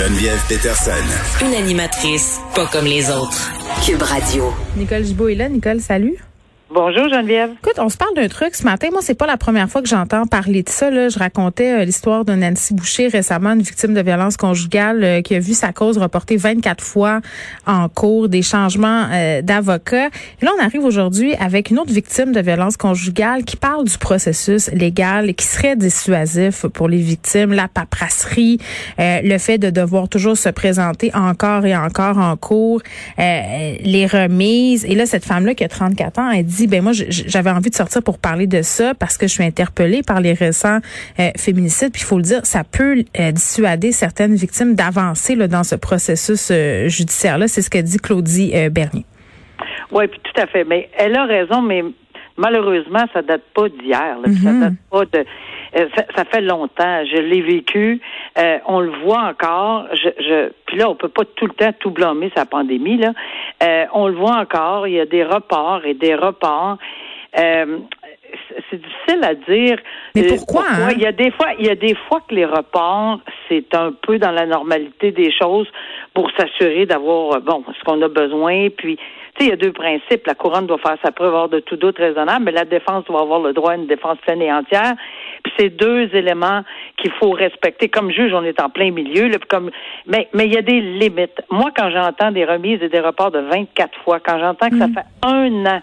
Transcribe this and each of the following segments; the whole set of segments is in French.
Geneviève Peterson. Une animatrice pas comme les autres. Cube Radio. Nicole Gibault est là. Nicole, salut. Bonjour Geneviève. Écoute, on se parle d'un truc ce matin. Moi, c'est pas la première fois que j'entends parler de ça. Là. Je racontais euh, l'histoire de Nancy Boucher, récemment une victime de violence conjugale euh, qui a vu sa cause reportée 24 fois en cours, des changements euh, d'avocat. Et là, on arrive aujourd'hui avec une autre victime de violence conjugale qui parle du processus légal et qui serait dissuasif pour les victimes, la paperasserie, le fait de devoir toujours se présenter encore et encore en cours, les remises. Et là, cette femme-là qui a 34 ans, elle dit ben moi j'avais envie de sortir pour parler de ça parce que je suis interpellée par les récents euh, féminicides. Puis il faut le dire, ça peut euh, dissuader certaines victimes d'avancer dans ce processus euh, judiciaire là. C'est ce que dit Claudie Bernier. Oui, puis tout à fait. Mais elle a raison, mais malheureusement, ça date pas d'hier. Ça mm-hmm. date pas de. Ça, fait longtemps. Je l'ai vécu. on le voit encore. Je, je, puis là, on peut pas tout le temps tout blâmer sa pandémie. Là, on le voit encore. Il y a des reports et des reports. C'est difficile à dire. Mais pourquoi, hein? Il y a des fois, il y a des fois que les reports, c'est un peu dans la normalité des choses pour s'assurer d'avoir bon ce qu'on a besoin. Puis il y a deux principes. La couronne doit faire sa preuve hors de tout doute raisonnable, mais la défense doit avoir le droit à une défense pleine et entière. Puis c'est deux éléments qu'il faut respecter. Comme juge, on est en plein milieu. Là, comme, mais mais il y a des limites. Moi, quand j'entends des remises et des reports de 24 fois, quand j'entends que ça mm. fait un an,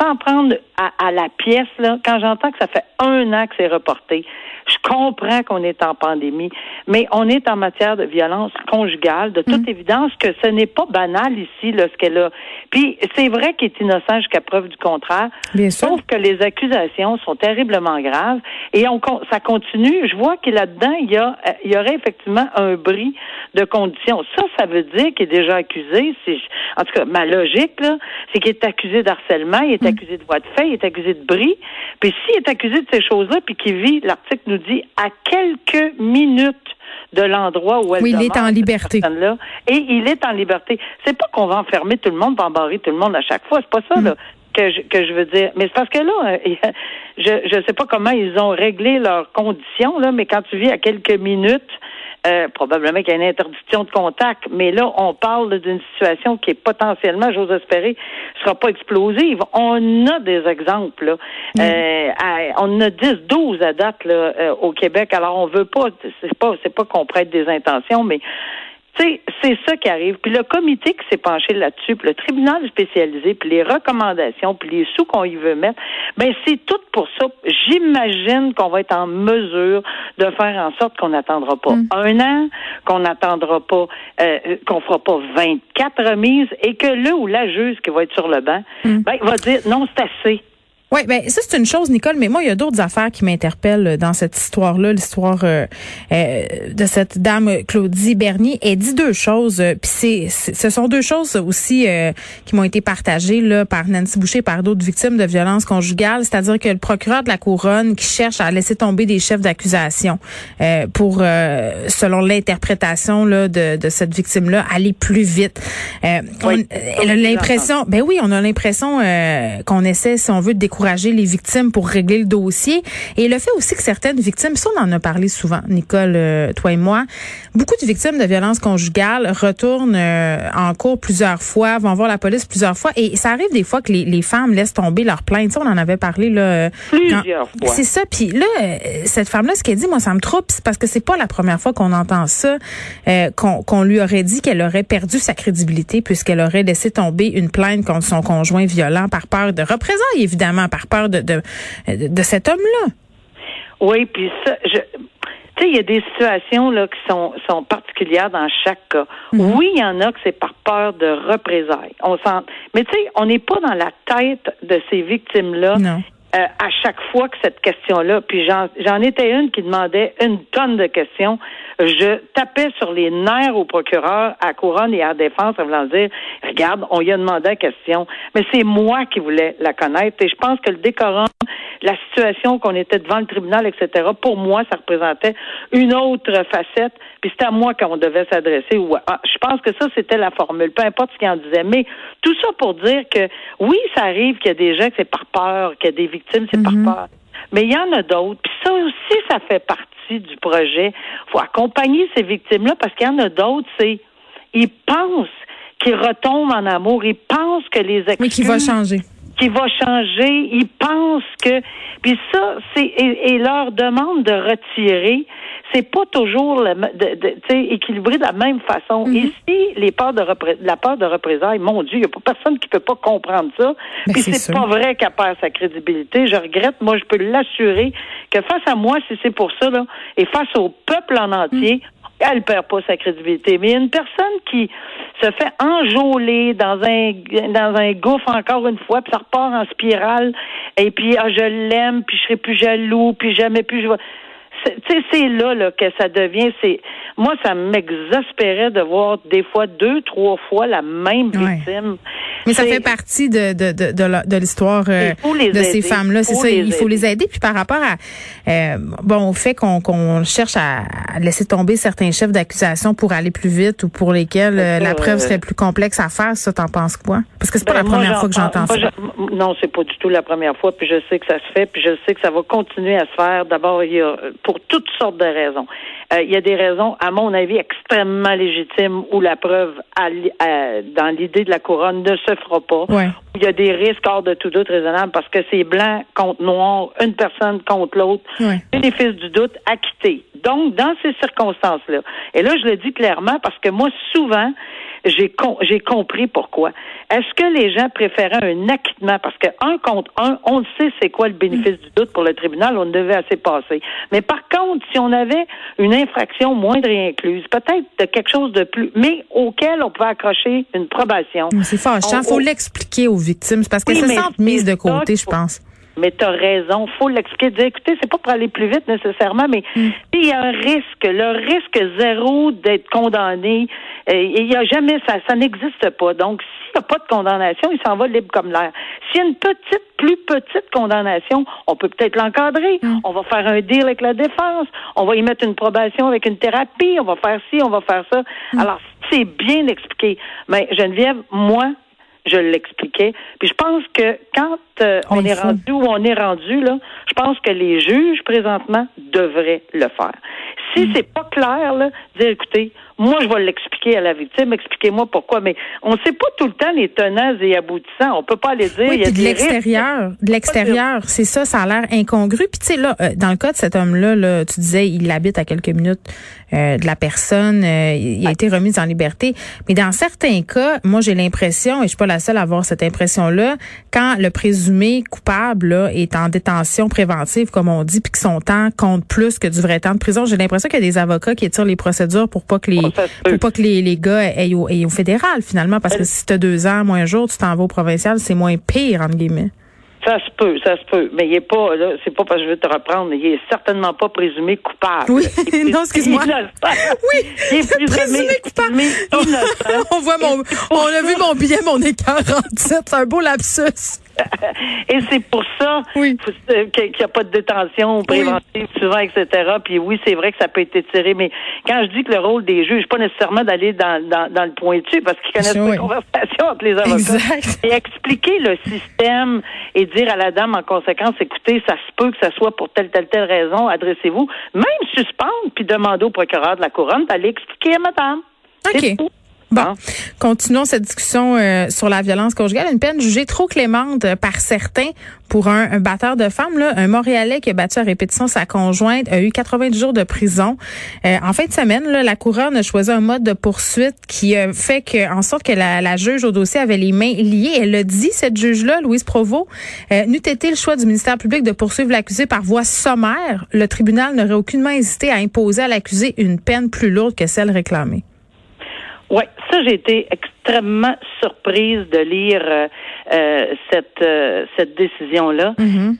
sans prendre à, la pièce, quand j'entends que ça fait un an que c'est reporté, je comprends qu'on est en pandémie, mais on est en matière de violence conjugale, de toute mm. évidence que ce n'est pas banal ici, là, ce qu'elle a. Puis c'est vrai qu'il est innocent jusqu'à preuve du contraire. Bien Sauf que les accusations sont terriblement graves et on, ça continue. Je vois que là-dedans, il y a, euh, il y aurait effectivement un bris de conditions. Ça, ça veut dire qu'il est déjà accusé. C'est, en tout cas, ma logique, là, c'est qu'il est accusé d'harcèlement, il est mm. accusé de voie de fait, il est accusé de bris. Puis s'il est accusé de ces choses-là, puis qu'il vit, l'article nous dit à quelques minutes de l'endroit où elle Oui, il est en liberté. Là, et il est en liberté. C'est pas qu'on va enfermer tout le monde, va embarrer tout le monde à chaque fois. C'est pas ça, mm. là. Que je, que je veux dire. Mais c'est parce que là, je ne sais pas comment ils ont réglé leurs conditions, là, mais quand tu vis à quelques minutes euh, probablement qu'il y a une interdiction de contact, mais là, on parle d'une situation qui est potentiellement, j'ose espérer, sera pas explosive. On a des exemples. Là. Mm. Euh, on a 10, 12 à date là, euh, au Québec. Alors, on veut pas, c'est pas, c'est pas qu'on prête des intentions, mais c'est ça qui arrive. Puis le comité qui s'est penché là-dessus, puis le tribunal spécialisé, puis les recommandations, puis les sous qu'on y veut mettre, ben c'est tout pour ça. J'imagine qu'on va être en mesure de faire en sorte qu'on n'attendra pas mm. un an, qu'on n'attendra pas, euh, qu'on fera pas 24 remises, et que le ou la juge qui va être sur le banc, mm. ben, va dire non, c'est assez. Oui, ben ça c'est une chose, Nicole, mais moi il y a d'autres affaires qui m'interpellent euh, dans cette histoire-là, l'histoire euh, euh, de cette dame Claudie Bernier. Elle dit deux choses, puis c'est, ce sont deux choses aussi qui m'ont été partagées là par Nancy Boucher, par d'autres victimes de violences conjugales, c'est-à-dire que le procureur de la couronne qui cherche à laisser tomber des chefs d'accusation pour, selon l'interprétation là de, de cette victime-là, aller plus vite. on, elle a l'impression, ben oui, on a l'impression qu'on essaie, si on veut, de découvrir encourager les victimes pour régler le dossier. Et le fait aussi que certaines victimes, ça on en a parlé souvent, Nicole, euh, toi et moi, beaucoup de victimes de violences conjugales retournent euh, en cours plusieurs fois, vont voir la police plusieurs fois. Et ça arrive des fois que les, les femmes laissent tomber leur plainte. Ça, on en avait parlé là. Euh, plusieurs fois. C'est ça. Puis là, cette femme-là, ce qu'elle dit, moi, ça me trouble, c'est parce que c'est pas la première fois qu'on entend ça, qu'on lui aurait dit qu'elle aurait perdu sa crédibilité puisqu'elle aurait laissé tomber une plainte contre son conjoint violent par peur de représailles, évidemment par peur de, de, de cet homme-là. Oui, puis ça, je, tu sais, il y a des situations là qui sont, sont particulières dans chaque cas. Mhm. Oui, il y en a que c'est par peur de représailles. On sent, mais tu sais, on n'est pas dans la tête de ces victimes-là. Euh, à chaque fois que cette question-là, puis j'en étais une qui demandait une tonne de questions, je tapais sur les nerfs au procureur, à couronne et à défense en voulant dire, regarde, on y a demandé la question, mais c'est moi qui voulais la connaître. Et je pense que le décorum, la situation qu'on était devant le tribunal, etc., pour moi, ça représentait une autre facette, puis c'était à moi qu'on devait s'adresser. Je pense que ça, c'était la formule, peu importe ce qu'il en disait. Mais tout ça pour dire que oui, ça arrive qu'il y a des gens que c'est par peur, qu'il y a des victimes, c'est par mhm. peur. Mais il y en a d'autres. Puis ça aussi, ça fait partie du projet. Il faut accompagner ces victimes-là parce qu'il y en a d'autres, c'est ils pensent qu'ils retombent en amour, ils pensent que les excuses... Oui, qui va changer. Qui va changer, ils pensent que... Puis ça, c'est... Et, et leur demande de retirer, c'est pas toujours le, de, de, équilibré de la même façon. Mm-hmm. Ici, les peurs de la peur de représailles, mon Dieu, il n'y a pas personne qui peut pas comprendre ça. Ben, Puis c'est pas vrai qu'elle perd sa crédibilité. Je regrette, moi, je peux l'assurer que face à moi, si c'est pour ça, là, et face au peuple en entier, mm. Elle perd pas sa crédibilité. Mais une personne qui se fait enjôler dans un dans un gouffre encore une fois, puis ça repart en spirale, et puis ah, je l'aime, puis je serai plus jaloux, puis jamais plus je vais c'est là, là que ça devient. C'est moi, ça m'exaspérait de voir des fois deux, trois fois la même victime. Mais ça fait partie de de de de, l'histoire euh, de ces femmes-là. C'est ça, il faut les aider. Puis par rapport à euh, bon au fait qu'on qu'on cherche à, laisser tomber certains chefs d'accusation pour aller plus vite ou pour lesquels euh, la preuve serait plus complexe à faire, ça t'en penses quoi? Parce que c'est pas ben, la première fois que j'entends ça. non, c'est pas du tout la première fois. Puis je sais que ça se fait. Puis je sais que ça va continuer à se faire. D'abord, il y a pour toutes sortes de raisons. Euh, il y a des raisons, à mon avis, extrêmement légitimes où la preuve dans l'idée de la couronne ne se fera pas. Il y a des risques hors de tout doute raisonnable parce que c'est blanc contre noir, une personne contre l'autre, bénéfice du doute acquitté. Donc, dans ces circonstances-là, et là, je le dis clairement parce que moi, souvent, j'ai j'ai compris pourquoi. Est-ce que les gens préféraient un acquittement? Parce que un contre un, on le sait c'est quoi le bénéfice du doute pour le tribunal, on devait assez passer. Mais par contre, si on avait une infraction moindre et incluse, peut-être de quelque chose de plus, mais auquel on pouvait accrocher une probation. C'est fâchant, il faut l'expliquer aux victimes parce que se sentent mises de côté, je pense mais tu as raison, faut l'expliquer. Dire, écoutez, c'est pas pour aller plus vite nécessairement, mais mm. il y a un risque, le risque zéro d'être condamné, il y a jamais ça, ça n'existe pas. Donc, s'il n'y a pas de condamnation, il s'en va libre comme l'air. S'il y a une petite, plus petite condamnation, on peut peut-être l'encadrer. Mm. On va faire un deal avec la défense. On va y mettre une probation avec une thérapie. On va faire ci, on va faire ça. Mm. Alors, c'est bien expliqué. Mais Geneviève, moi, je l'expliquais. Puis je pense que quand euh, on est rendu où on est rendu, là, je pense que les juges, présentement, devraient le faire. Si mm. c'est pas clair, là, dire écoutez, moi, je vais l'expliquer à la victime. Expliquez-moi pourquoi. Mais on ne sait pas tout le temps les tenants et aboutissants. On peut pas les dire. Oui, il y a de l'extérieur, de l'extérieur, c'est ça. Ça a l'air incongru. Puis tu sais là, euh, dans le cas de cet homme-là, là, tu disais, il habite à quelques minutes euh, de la personne. Euh, il a été remis en liberté. Mais dans certains cas, moi, j'ai l'impression, et je suis pas la seule à avoir cette impression-là, quand le présumé coupable là, est en détention préventive, comme on dit, puis que son temps compte plus que du vrai temps de prison, j'ai l'impression qu'il y a des avocats qui étirent les procédures pour pas que les faut pas que les, les gars aient au, au fédéral, finalement, parce que si tu as deux ans, moins un jour, tu t'en vas au provincial, c'est moins pire, entre guillemets. Ça se peut, ça se peut. Mais il est pas, là, c'est pas parce que je veux te reprendre, il est certainement pas présumé coupable. Oui, non, excuse-moi. Oui, il est présumé, coupable. on voit mon, on a vu mon billet, mon écart 47. C'est un beau lapsus. Et c'est pour ça qu'il n'y a pas de détention préventive souvent, etc. Puis oui, c'est vrai que ça peut être étiré, mais quand je dis que le rôle des juges, pas nécessairement d'aller dans, dans, dans, le pointu, parce qu'ils connaissent pas la conversation entre les avocats. Et expliquer le système et dire à la dame en conséquence, écoutez, ça se peut que ça soit pour telle, telle, telle raison, adressez-vous. Même suspendre puis demander au procureur de la couronne d'aller expliquer à madame. OK. Bon, hein? continuons cette discussion euh, sur la violence conjugale. Une peine jugée trop clémente par certains pour un, batteur de femmes. Là, un Montréalais qui a battu à répétition sa conjointe a eu 90 jours de prison. Euh, en fin de semaine, là, la couronne a choisi un mode de poursuite qui fait que, en sorte que la, la juge au dossier avait les mains liées. Elle a dit, cette juge-là, Louise Provost, euh, n'eût été le choix du ministère public de poursuivre l'accusé par voie sommaire, le tribunal n'aurait aucunement hésité à imposer à l'accusé une peine plus lourde que celle réclamée. Oui, ça, j'ai été extrêmement surprise de lire cette cette décision là. Mm-hmm.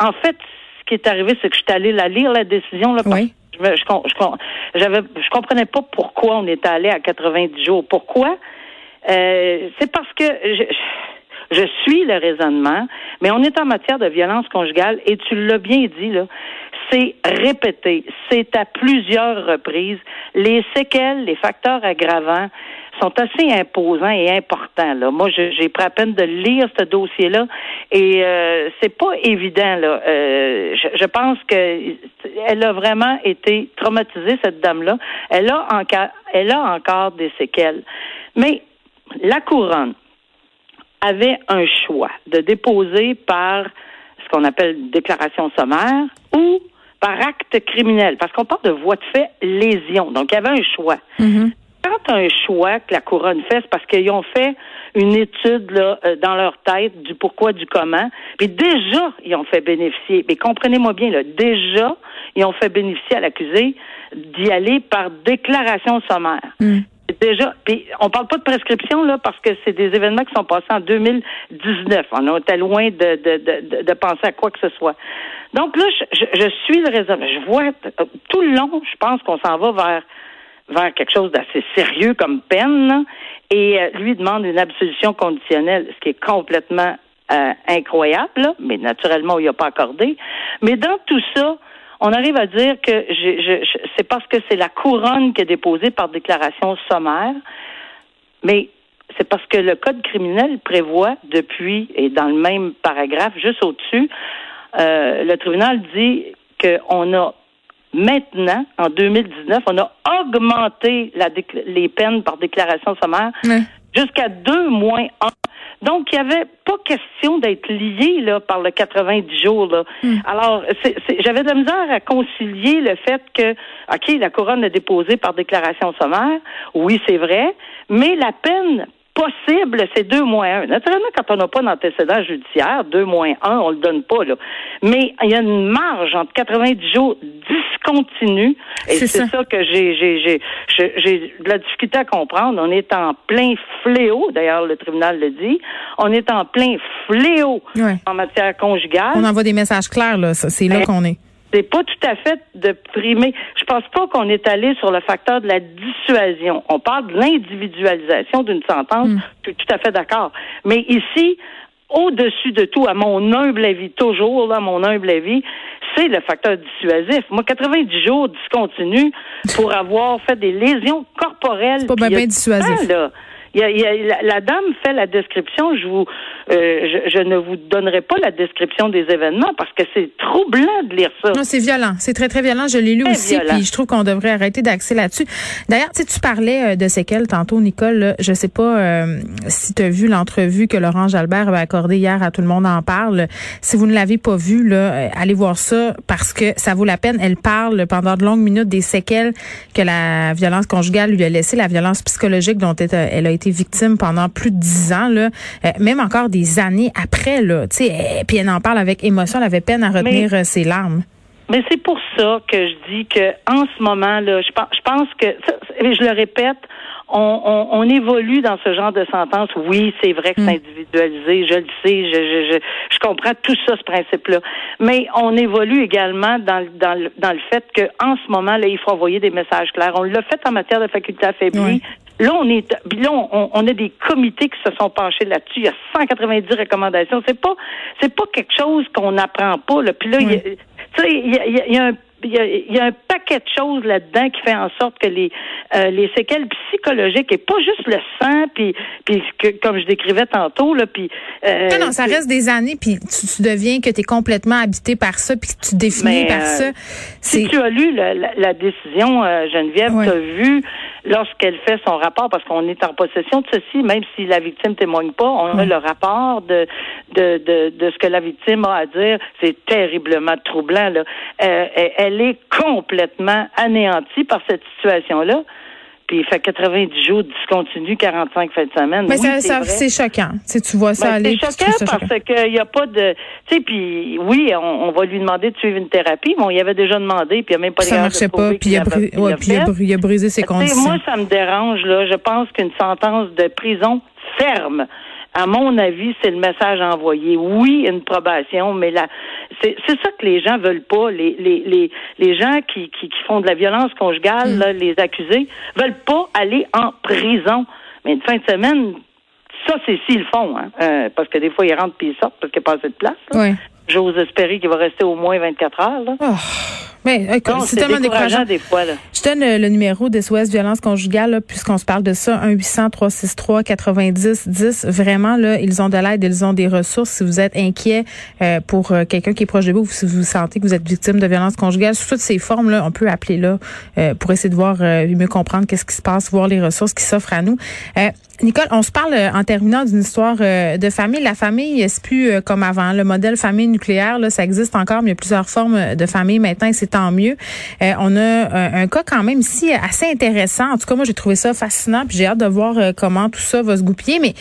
en fait, ce qui est arrivé, c'est que je suis allée la lire la décision là. Oui. Je, je, je, j'avais, je comprenais pas pourquoi on était allé à 90 jours. Pourquoi? Euh, c'est parce que je, je suis le raisonnement, mais on est en matière de violence conjugale et tu l'as bien dit, là. C'est répété, c'est à plusieurs reprises. Les séquelles, les facteurs aggravants sont assez imposants et importants. Moi, j'ai pris à peine de lire ce dossier-là et euh, c'est pas évident. Là. Euh, je, je, pense que elle a vraiment été traumatisée cette dame-là. Elle elle a encore des séquelles. Mais la couronne avait un choix de déposer par ce qu'on appelle déclaration sommaire ou par acte criminel, parce qu'on parle de voie de fait lésion. Donc, il y avait un choix. Mm-hmm. Quand un choix que la couronne fait, c'est parce qu'ils ont fait une étude là, euh, dans leur tête du pourquoi, du comment. Puis déjà, ils ont fait bénéficier. Mais comprenez-moi bien, là, déjà, ils ont fait bénéficier à l'accusé d'y aller par déclaration sommaire. Mm déjà, puis on parle pas de prescription là parce que c'est des événements qui sont passés en 2019. On était loin de, de, de, de penser à quoi que ce soit. Donc là, je, suis le raisonnement. Je vois tout le long, je pense qu'on s'en va vers vers quelque chose d'assez sérieux comme peine, et euh, lui demande une absolution conditionnelle, ce qui est complètement euh, incroyable, mais naturellement, il n'a pas accordé. Mais dans tout ça, on arrive à dire que je, je, c'est parce que c'est la couronne qui est déposée par déclaration sommaire, mais c'est parce que le code criminel prévoit depuis, et dans le même paragraphe, juste au-dessus, euh, le tribunal dit qu'on a maintenant, en 2019, on a augmenté la les peines par déclaration sommaire jusqu'à deux moins. Donc, il n'y avait pas question d'être lié là, par le 90 jours. Là. Hmm. Alors, j'avais de la misère à concilier le fait que, OK, la couronne est déposée par déclaration sommaire. Oui, c'est vrai. Mais la peine possible, c'est deux moins un. Naturellement, quand on n'a pas d'antécédent judiciaire, deux moins un, on le donne pas, là. Mais il y a une marge entre 90 jours discontinu. Et c'est ça. que j'ai, j'ai, j'ai, j'ai de la difficulté à comprendre. On est en plein fléau. D'ailleurs, le tribunal le dit. On est en plein fléau en matière conjugale. On envoie des messages clairs, là. C'est là qu'on est c'est pas tout à fait de primer. Je pense pas qu'on est allé sur le facteur de la dissuasion. On parle de l'individualisation d'une sentence. Hmm. Je suis tout à fait d'accord. Mais ici, au-dessus de tout, à mon humble avis, toujours, là, mon humble avis, c'est le facteur dissuasif. Moi, 90 jours discontinus pour avoir fait des lésions corporelles. C'est pas bien, dissuasif. La, dame fait la description. Je vous, euh, je, ne vous donnerai pas la description des événements parce que c'est troublant de lire ça. Non, c'est violent. C'est très, très violent. Je l'ai lu aussi, puis je trouve qu'on devrait arrêter d'axer là-dessus. D'ailleurs, tu tu parlais euh, de séquelles tantôt, Nicole. Là, je sais pas euh, si tu as vu l'entrevue que Laurent Jalbert avait accordée hier à Tout le monde en parle. Si vous ne l'avez pas vu, là, allez voir ça parce que ça vaut la peine. Elle parle pendant de longues minutes des séquelles que la violence conjugale lui a laissé, la violence psychologique dont elle a été victime pendant plus de dix ans. Là, même encore des années après, là. Sais, puis elle en parle avec émotion, elle avait peine à retenir euh, ses larmes. Mais c'est pour ça que je dis que en ce moment là, je pense, je pense que je le répète, on, on, évolue dans ce genre de sentence. Oui, c'est vrai que c'est mm. individualisé, je le sais, je, je, je, je, comprends tout ça, ce principe-là. Mais on évolue également dans, dans, le, dans le fait qu'en ce moment, là, il faut envoyer des messages clairs. On l'a fait en matière de faculté affaiblie. Là, on est, là, on, on, a des comités qui se sont penchés là-dessus. Il y a 190 recommandations. C'est pas, c'est pas quelque chose qu'on n'apprend pas. Là. Puis là, tu sais, il y a, y a un il y, a, un paquet de choses là-dedans qui fait en sorte que les euh, les séquelles psychologiques et pas juste le sang puis puis que, comme je décrivais tantôt là puis euh, non, non ça reste des années puis tu, deviens que tu es complètement habité par ça puis que tu définis par euh, ça si tu as lu la, la, décision Geneviève tu as vu lorsqu'elle fait son rapport, parce qu'on est en possession de ceci, même si la victime témoigne pas, on a le rapport de, de, de, de, ce que la victime a à dire. C'est terriblement troublant. Là. Euh, elle est complètement anéantie par cette situation-là. Puis il fait 90 jours discontinu, 45 fins de semaine. Mais oui, ça, c'est choquant. Tu, tu vois ça ben, aller. C'est choquant parce qu'il n'y a pas de. Tu sais, puis oui, on, va lui demander de suivre une thérapie. Bon, il avait déjà demandé, puis il n'y a même pas Ça marchait pas, puis il, a, il, a, brisé ses conditions. Moi, ça me dérange, là. Je pense qu'une sentence de prison ferme à mon avis, c'est le message envoyé. Oui, une probation, mais là, c'est ça que les gens veulent pas. Les, les, les, les gens qui, qui, qui font de la violence conjugale, mm. là, les accusés, veulent pas aller en prison. Mais une fin de semaine, ça, c'est s'ils le font, hein. Euh, parce que des fois, ils rentrent puis ils sortent parce qu'il n'y a pas assez de place. Oui. J'ose espérer qu'il va rester au moins 24 heures. Là. Oh. Mais c'est tellement décourageant. des fois. Là. Je donne le, le numéro d'SOS Violence Conjugale, puisqu'on se parle de ça, 1-800-363-90-10. Vraiment, là, ils ont de l'aide, ils ont des ressources. Si vous êtes inquiet euh, pour euh, quelqu'un qui est proche de vous, ou si vous sentez que vous êtes victime de violence conjugale, sous toutes ces formes-là, on peut appeler là euh, pour essayer de voir, mieux comprendre qu'est-ce qui se passe, voir les ressources qui s'offrent à nous. Nicole, on se parle en terminant d'une histoire de famille. La famille, c'est plus comme avant? Le modèle famille nucléaire, là, ça existe encore, mais il y a plusieurs formes de famille maintenant et c'est tant mieux. Euh, on a euh, un, cas quand même ici assez intéressant. En tout cas, moi, j'ai trouvé ça fascinant, puis j'ai hâte de voir euh, comment tout ça va se goupiller. Mais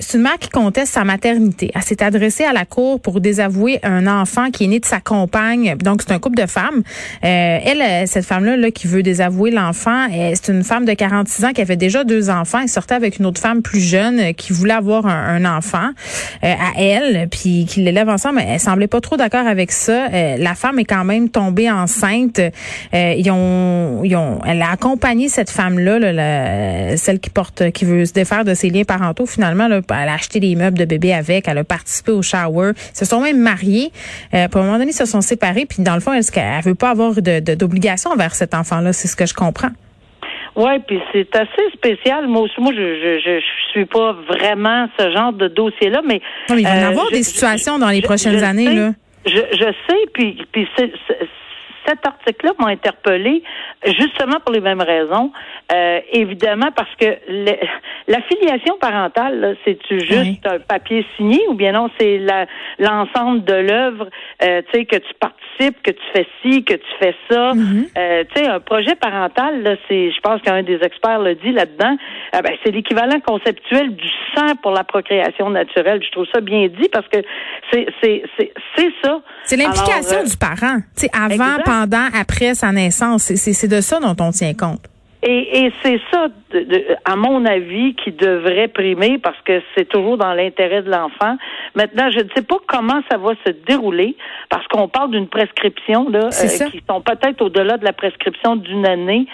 c'est une mère qui conteste sa maternité. Elle s'est adressée à la cour pour désavouer un enfant qui est né de sa compagne. Donc, c'est un couple de femmes. elle, cette femme-là, là, qui veut désavouer l'enfant, c'est une femme de 46 ans qui avait déjà deux enfants. Elle sortait avec une femme plus jeune qui voulait avoir un, enfant à elle, puis qui l'élève ensemble. Elle semblait pas trop d'accord avec ça. la femme est quand même tombée enceinte euh, ils, ont, ils ont, elle a accompagné cette femme-là, celle qui porte, qui veut se défaire de ses liens parentaux. Finalement, elle a acheté des meubles de bébé avec, elle a participé au shower. Ils se sont même mariés. Euh, pour un moment donné, ils se sont séparés. Puis dans le fond, est-ce qu'elle veut pas avoir d'obligation envers cet enfant-là C'est ce que je comprends. Oui, puis c'est assez spécial. Moi aussi, moi, je, je, je, suis pas vraiment ce genre de dossier-là, mais. il va y avoir des situations dans les prochaines années, là. Je, je sais, puis, puis c'est cet article-là m'a interpellé justement pour les mêmes raisons. Euh, évidemment, parce que la filiation parentale, c'est-tu juste un papier signé ou bien non, c'est l'ensemble de l'œuvre, euh, tu sais, que tu participes, que tu fais ci, que tu fais ça. Mm-hmm. euh, tu sais, un projet parental, là, c'est, je pense qu'un des experts le dit là-dedans, euh, ben, c'est l'équivalent conceptuel du sang pour la procréation naturelle. Je trouve ça bien dit parce que c'est, ça. C'est l'implication du parent, tu sais, avant, pendant, après sa naissance. C'est de ça dont on tient compte. Et, et c'est ça, à mon avis, qui devrait primer parce que c'est toujours dans l'intérêt de l'enfant. Maintenant, je ne sais pas comment ça va se dérouler parce qu'on parle d'une prescription là, euh, qui sont peut-être au-delà de la prescription d'une année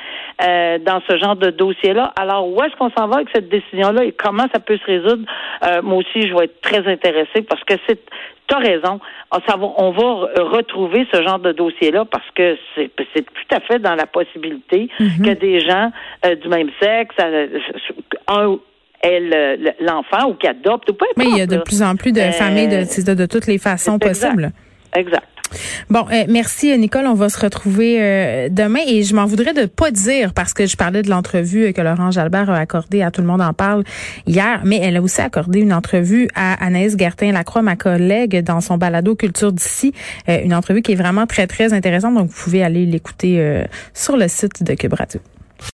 euh, dans ce genre de dossier-là. Alors, où est-ce qu'on s'en va avec cette décision-là et comment ça peut se résoudre? Euh, moi aussi, je vais être très intéressée parce que c'est tu as raison. Ah, on va retrouver ce genre de dossier-là parce que c'est tout à fait dans la possibilité mm-hmm. que des gens du même sexe euh, un l'enfant ou qui adopte ou pas. Mais il y a de plus en plus de familles de, de, toutes les façons possibles. Exact. Bon, euh, merci Nicole. On va se retrouver euh, demain et je m'en voudrais de pas dire parce que je parlais de l'entrevue que Laurent Jalbert a accordée à Tout le monde en parle hier, mais elle a aussi accordé une entrevue à Anaïs Gertin-Lacroix, ma collègue, dans son balado Culture d'ici. une entrevue qui est vraiment très, très intéressante. Donc, vous pouvez aller l'écouter sur le site de Cube Radio.